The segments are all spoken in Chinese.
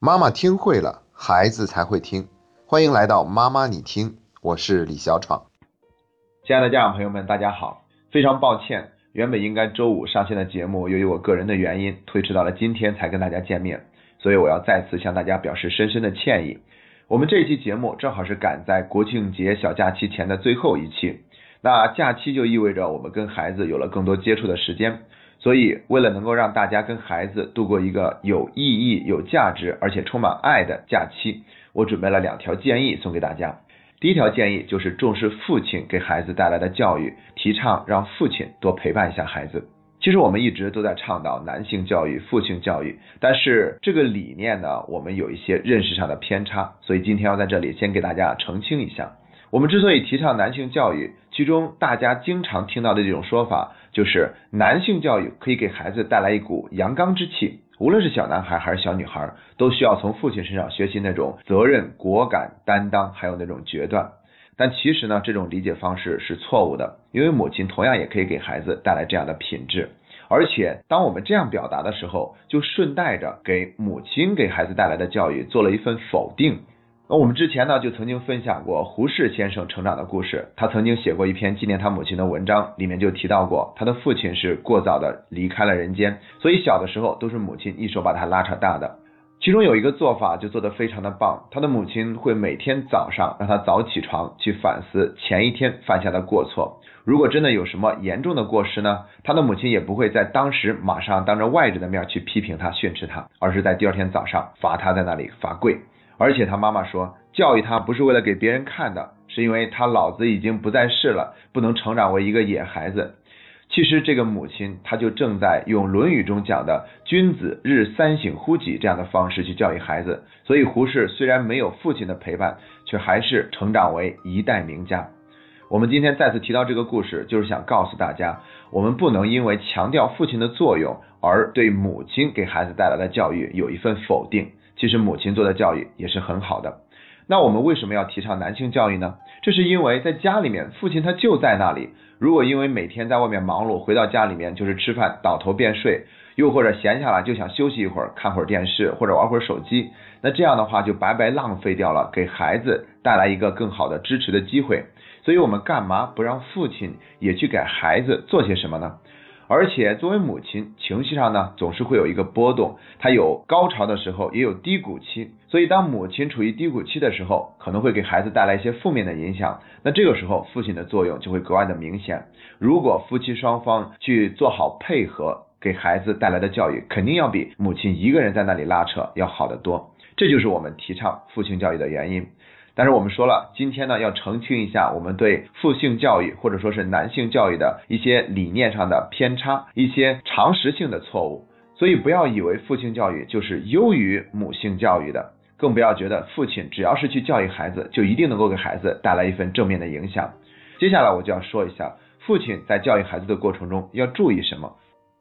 妈妈听会了，孩子才会听。欢迎来到妈妈你听，我是李小闯。亲爱的家长朋友们，大家好。非常抱歉，原本应该周五上线的节目，由于我个人的原因，推迟到了今天才跟大家见面，所以我要再次向大家表示深深的歉意。我们这期节目正好是赶在国庆节小假期前的最后一期，那假期就意味着我们跟孩子有了更多接触的时间。所以，为了能够让大家跟孩子度过一个有意义、有价值而且充满爱的假期，我准备了两条建议送给大家。第一条建议就是重视父亲给孩子带来的教育，提倡让父亲多陪伴一下孩子。其实我们一直都在倡导男性教育、父亲教育，但是这个理念呢，我们有一些认识上的偏差，所以今天要在这里先给大家澄清一下。我们之所以提倡男性教育，其中大家经常听到的这种说法，就是男性教育可以给孩子带来一股阳刚之气。无论是小男孩还是小女孩，都需要从父亲身上学习那种责任、果敢、担当，还有那种决断。但其实呢，这种理解方式是错误的，因为母亲同样也可以给孩子带来这样的品质。而且，当我们这样表达的时候，就顺带着给母亲给孩子带来的教育做了一份否定。那我们之前呢，就曾经分享过胡适先生成长的故事。他曾经写过一篇纪念他母亲的文章，里面就提到过，他的父亲是过早的离开了人间，所以小的时候都是母亲一手把他拉扯大的。其中有一个做法就做得非常的棒，他的母亲会每天早上让他早起床去反思前一天犯下的过错。如果真的有什么严重的过失呢，他的母亲也不会在当时马上当着外人的面去批评他、训斥他，而是在第二天早上罚他在那里罚跪。而且他妈妈说，教育他不是为了给别人看的，是因为他老子已经不在世了，不能成长为一个野孩子。其实这个母亲，她就正在用《论语》中讲的“君子日三省乎己”这样的方式去教育孩子。所以胡适虽然没有父亲的陪伴，却还是成长为一代名家。我们今天再次提到这个故事，就是想告诉大家，我们不能因为强调父亲的作用，而对母亲给孩子带来的教育有一份否定。其实母亲做的教育也是很好的。那我们为什么要提倡男性教育呢？这是因为在家里面，父亲他就在那里。如果因为每天在外面忙碌，回到家里面就是吃饭倒头便睡，又或者闲下来就想休息一会儿，看会儿电视或者玩会儿手机，那这样的话就白白浪费掉了给孩子带来一个更好的支持的机会。所以我们干嘛不让父亲也去给孩子做些什么呢？而且作为母亲，情绪上呢总是会有一个波动，她有高潮的时候，也有低谷期。所以当母亲处于低谷期的时候，可能会给孩子带来一些负面的影响。那这个时候，父亲的作用就会格外的明显。如果夫妻双方去做好配合，给孩子带来的教育，肯定要比母亲一个人在那里拉扯要好得多。这就是我们提倡父亲教育的原因。但是我们说了，今天呢要澄清一下我们对父性教育或者说是男性教育的一些理念上的偏差，一些常识性的错误。所以不要以为父性教育就是优于母性教育的，更不要觉得父亲只要是去教育孩子，就一定能够给孩子带来一份正面的影响。接下来我就要说一下，父亲在教育孩子的过程中要注意什么。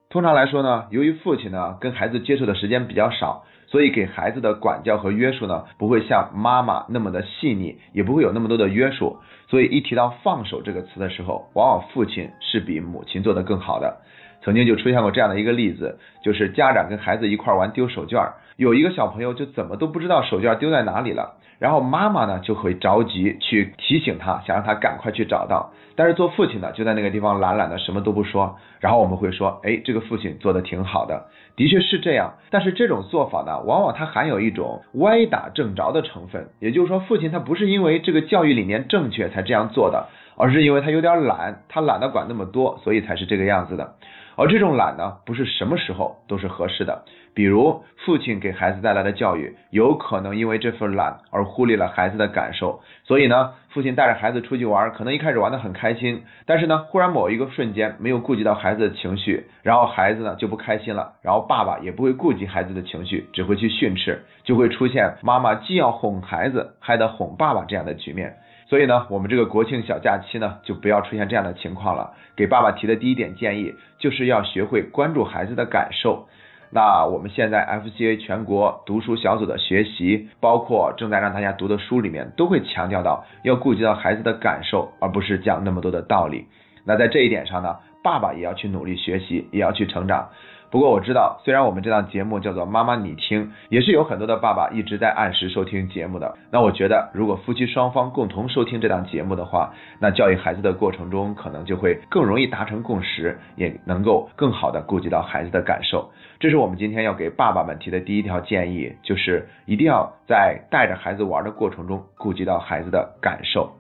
通常来说呢，由于父亲呢跟孩子接触的时间比较少。所以给孩子的管教和约束呢，不会像妈妈那么的细腻，也不会有那么多的约束。所以一提到放手这个词的时候，往往父亲是比母亲做得更好的。曾经就出现过这样的一个例子，就是家长跟孩子一块玩丢手绢儿，有一个小朋友就怎么都不知道手绢丢在哪里了。然后妈妈呢就会着急去提醒他，想让他赶快去找到。但是做父亲的就在那个地方懒懒的什么都不说。然后我们会说，哎，这个父亲做的挺好的，的确是这样。但是这种做法呢，往往它含有一种歪打正着的成分。也就是说，父亲他不是因为这个教育理念正确才这样做的，而是因为他有点懒，他懒得管那么多，所以才是这个样子的。而这种懒呢，不是什么时候都是合适的。比如父亲给孩子带来的教育，有可能因为这份懒而忽略了孩子的感受。所以呢，父亲带着孩子出去玩，可能一开始玩得很开心，但是呢，忽然某一个瞬间没有顾及到孩子的情绪，然后孩子呢就不开心了，然后爸爸也不会顾及孩子的情绪，只会去训斥，就会出现妈妈既要哄孩子，还得哄爸爸这样的局面。所以呢，我们这个国庆小假期呢，就不要出现这样的情况了。给爸爸提的第一点建议，就是要学会关注孩子的感受。那我们现在 FCA 全国读书小组的学习，包括正在让大家读的书里面，都会强调到要顾及到孩子的感受，而不是讲那么多的道理。那在这一点上呢，爸爸也要去努力学习，也要去成长。不过我知道，虽然我们这档节目叫做“妈妈你听”，也是有很多的爸爸一直在按时收听节目的。那我觉得，如果夫妻双方共同收听这档节目的话，那教育孩子的过程中，可能就会更容易达成共识，也能够更好的顾及到孩子的感受。这是我们今天要给爸爸们提的第一条建议，就是一定要在带着孩子玩的过程中顾及到孩子的感受。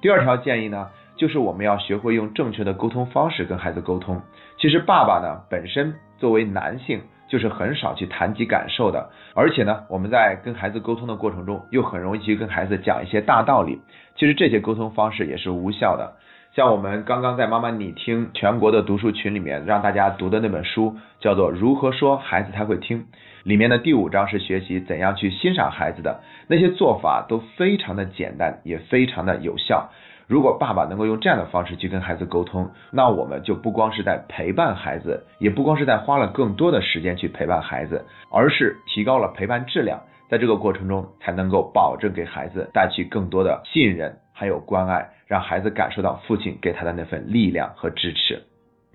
第二条建议呢？就是我们要学会用正确的沟通方式跟孩子沟通。其实爸爸呢本身作为男性就是很少去谈及感受的，而且呢我们在跟孩子沟通的过程中又很容易去跟孩子讲一些大道理。其实这些沟通方式也是无效的。像我们刚刚在妈妈你听全国的读书群里面让大家读的那本书叫做《如何说孩子才会听》，里面的第五章是学习怎样去欣赏孩子的那些做法都非常的简单，也非常的有效。如果爸爸能够用这样的方式去跟孩子沟通，那我们就不光是在陪伴孩子，也不光是在花了更多的时间去陪伴孩子，而是提高了陪伴质量，在这个过程中才能够保证给孩子带去更多的信任还有关爱，让孩子感受到父亲给他的那份力量和支持。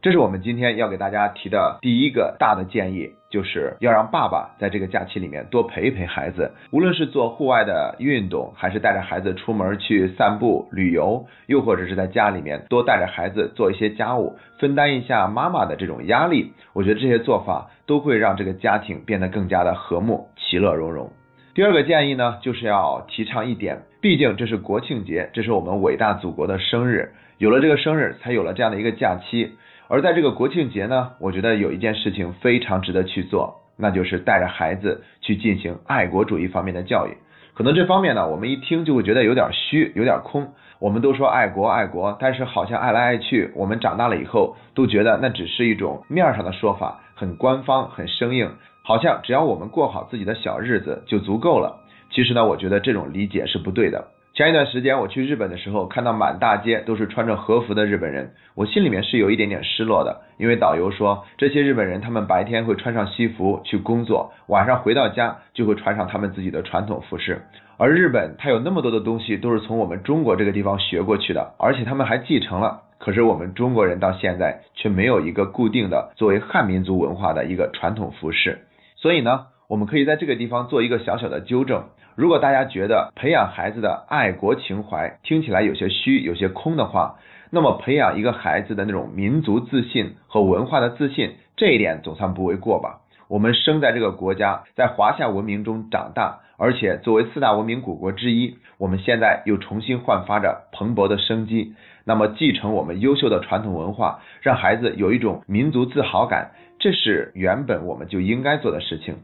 这是我们今天要给大家提的第一个大的建议，就是要让爸爸在这个假期里面多陪一陪孩子，无论是做户外的运动，还是带着孩子出门去散步、旅游，又或者是在家里面多带着孩子做一些家务，分担一下妈妈的这种压力。我觉得这些做法都会让这个家庭变得更加的和睦、其乐融融。第二个建议呢，就是要提倡一点，毕竟这是国庆节，这是我们伟大祖国的生日，有了这个生日，才有了这样的一个假期。而在这个国庆节呢，我觉得有一件事情非常值得去做，那就是带着孩子去进行爱国主义方面的教育。可能这方面呢，我们一听就会觉得有点虚，有点空。我们都说爱国爱国，但是好像爱来爱去，我们长大了以后都觉得那只是一种面上的说法，很官方，很生硬，好像只要我们过好自己的小日子就足够了。其实呢，我觉得这种理解是不对的。前一段时间我去日本的时候，看到满大街都是穿着和服的日本人，我心里面是有一点点失落的，因为导游说这些日本人他们白天会穿上西服去工作，晚上回到家就会穿上他们自己的传统服饰。而日本它有那么多的东西都是从我们中国这个地方学过去的，而且他们还继承了。可是我们中国人到现在却没有一个固定的作为汉民族文化的一个传统服饰，所以呢，我们可以在这个地方做一个小小的纠正。如果大家觉得培养孩子的爱国情怀听起来有些虚、有些空的话，那么培养一个孩子的那种民族自信和文化的自信，这一点总算不为过吧？我们生在这个国家，在华夏文明中长大，而且作为四大文明古国之一，我们现在又重新焕发着蓬勃的生机。那么，继承我们优秀的传统文化，让孩子有一种民族自豪感，这是原本我们就应该做的事情。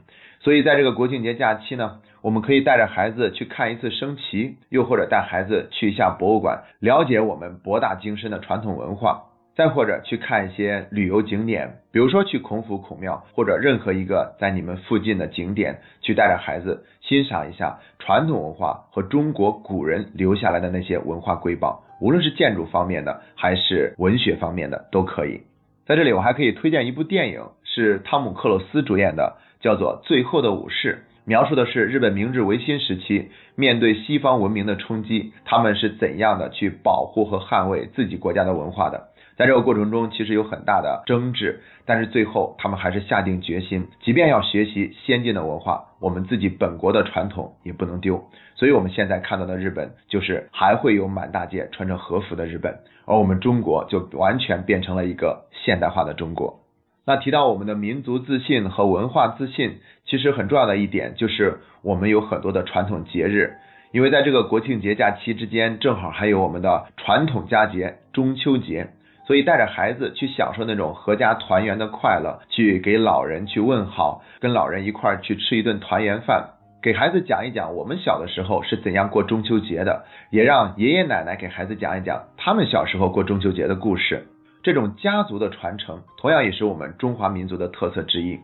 所以，在这个国庆节假期呢，我们可以带着孩子去看一次升旗，又或者带孩子去一下博物馆，了解我们博大精深的传统文化；再或者去看一些旅游景点，比如说去孔府孔庙，或者任何一个在你们附近的景点，去带着孩子欣赏一下传统文化和中国古人留下来的那些文化瑰宝，无论是建筑方面的，还是文学方面的，都可以。在这里，我还可以推荐一部电影，是汤姆克鲁斯主演的。叫做《最后的武士》，描述的是日本明治维新时期面对西方文明的冲击，他们是怎样的去保护和捍卫自己国家的文化的。在这个过程中，其实有很大的争执，但是最后他们还是下定决心，即便要学习先进的文化，我们自己本国的传统也不能丢。所以，我们现在看到的日本，就是还会有满大街穿着和服的日本，而我们中国就完全变成了一个现代化的中国。那提到我们的民族自信和文化自信，其实很重要的一点就是我们有很多的传统节日，因为在这个国庆节假期之间，正好还有我们的传统佳节中秋节，所以带着孩子去享受那种合家团圆的快乐，去给老人去问好，跟老人一块儿去吃一顿团圆饭，给孩子讲一讲我们小的时候是怎样过中秋节的，也让爷爷奶奶给孩子讲一讲他们小时候过中秋节的故事。这种家族的传承，同样也是我们中华民族的特色之一。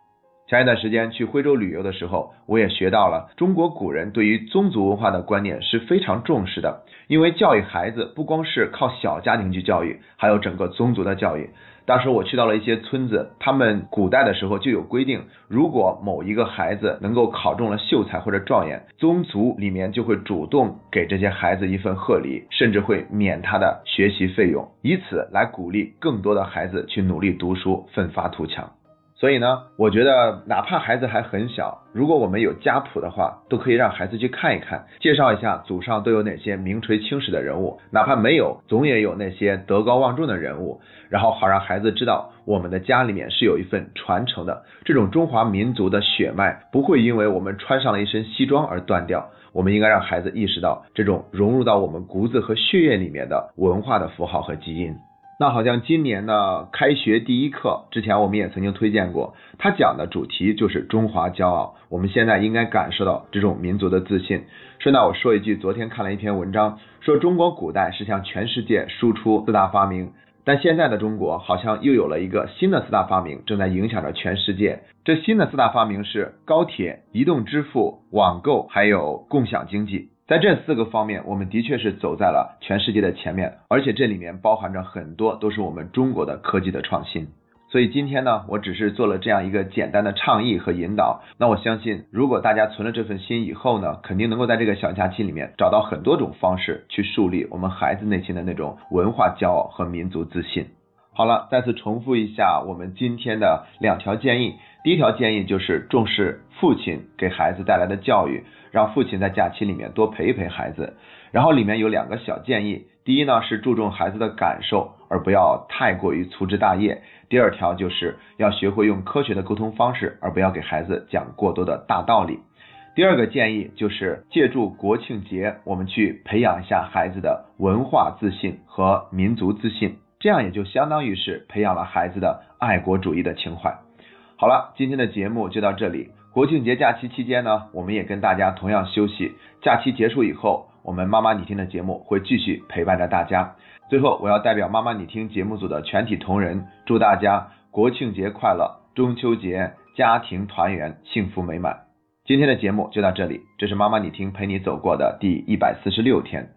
前一段时间去徽州旅游的时候，我也学到了中国古人对于宗族文化的观念是非常重视的。因为教育孩子不光是靠小家庭去教育，还有整个宗族的教育。当时我去到了一些村子，他们古代的时候就有规定，如果某一个孩子能够考中了秀才或者状元，宗族里面就会主动给这些孩子一份贺礼，甚至会免他的学习费用，以此来鼓励更多的孩子去努力读书，奋发图强。所以呢，我觉得哪怕孩子还很小，如果我们有家谱的话，都可以让孩子去看一看，介绍一下祖上都有哪些名垂青史的人物，哪怕没有，总也有那些德高望重的人物，然后好让孩子知道我们的家里面是有一份传承的，这种中华民族的血脉不会因为我们穿上了一身西装而断掉。我们应该让孩子意识到这种融入到我们骨子和血液里面的文化的符号和基因。那好像今年呢，开学第一课之前我们也曾经推荐过，他讲的主题就是中华骄傲。我们现在应该感受到这种民族的自信。顺带我说一句，昨天看了一篇文章，说中国古代是向全世界输出四大发明，但现在的中国好像又有了一个新的四大发明，正在影响着全世界。这新的四大发明是高铁、移动支付、网购，还有共享经济。在这四个方面，我们的确是走在了全世界的前面，而且这里面包含着很多都是我们中国的科技的创新。所以今天呢，我只是做了这样一个简单的倡议和引导。那我相信，如果大家存了这份心以后呢，肯定能够在这个小假期里面找到很多种方式去树立我们孩子内心的那种文化骄傲和民族自信。好了，再次重复一下我们今天的两条建议。第一条建议就是重视父亲给孩子带来的教育。让父亲在假期里面多陪一陪孩子，然后里面有两个小建议。第一呢是注重孩子的感受，而不要太过于粗枝大叶。第二条就是要学会用科学的沟通方式，而不要给孩子讲过多的大道理。第二个建议就是借助国庆节，我们去培养一下孩子的文化自信和民族自信，这样也就相当于是培养了孩子的爱国主义的情怀。好了，今天的节目就到这里。国庆节假期期间呢，我们也跟大家同样休息。假期结束以后，我们妈妈你听的节目会继续陪伴着大家。最后，我要代表妈妈你听节目组的全体同仁，祝大家国庆节快乐，中秋节家庭团圆，幸福美满。今天的节目就到这里，这是妈妈你听陪你走过的第一百四十六天。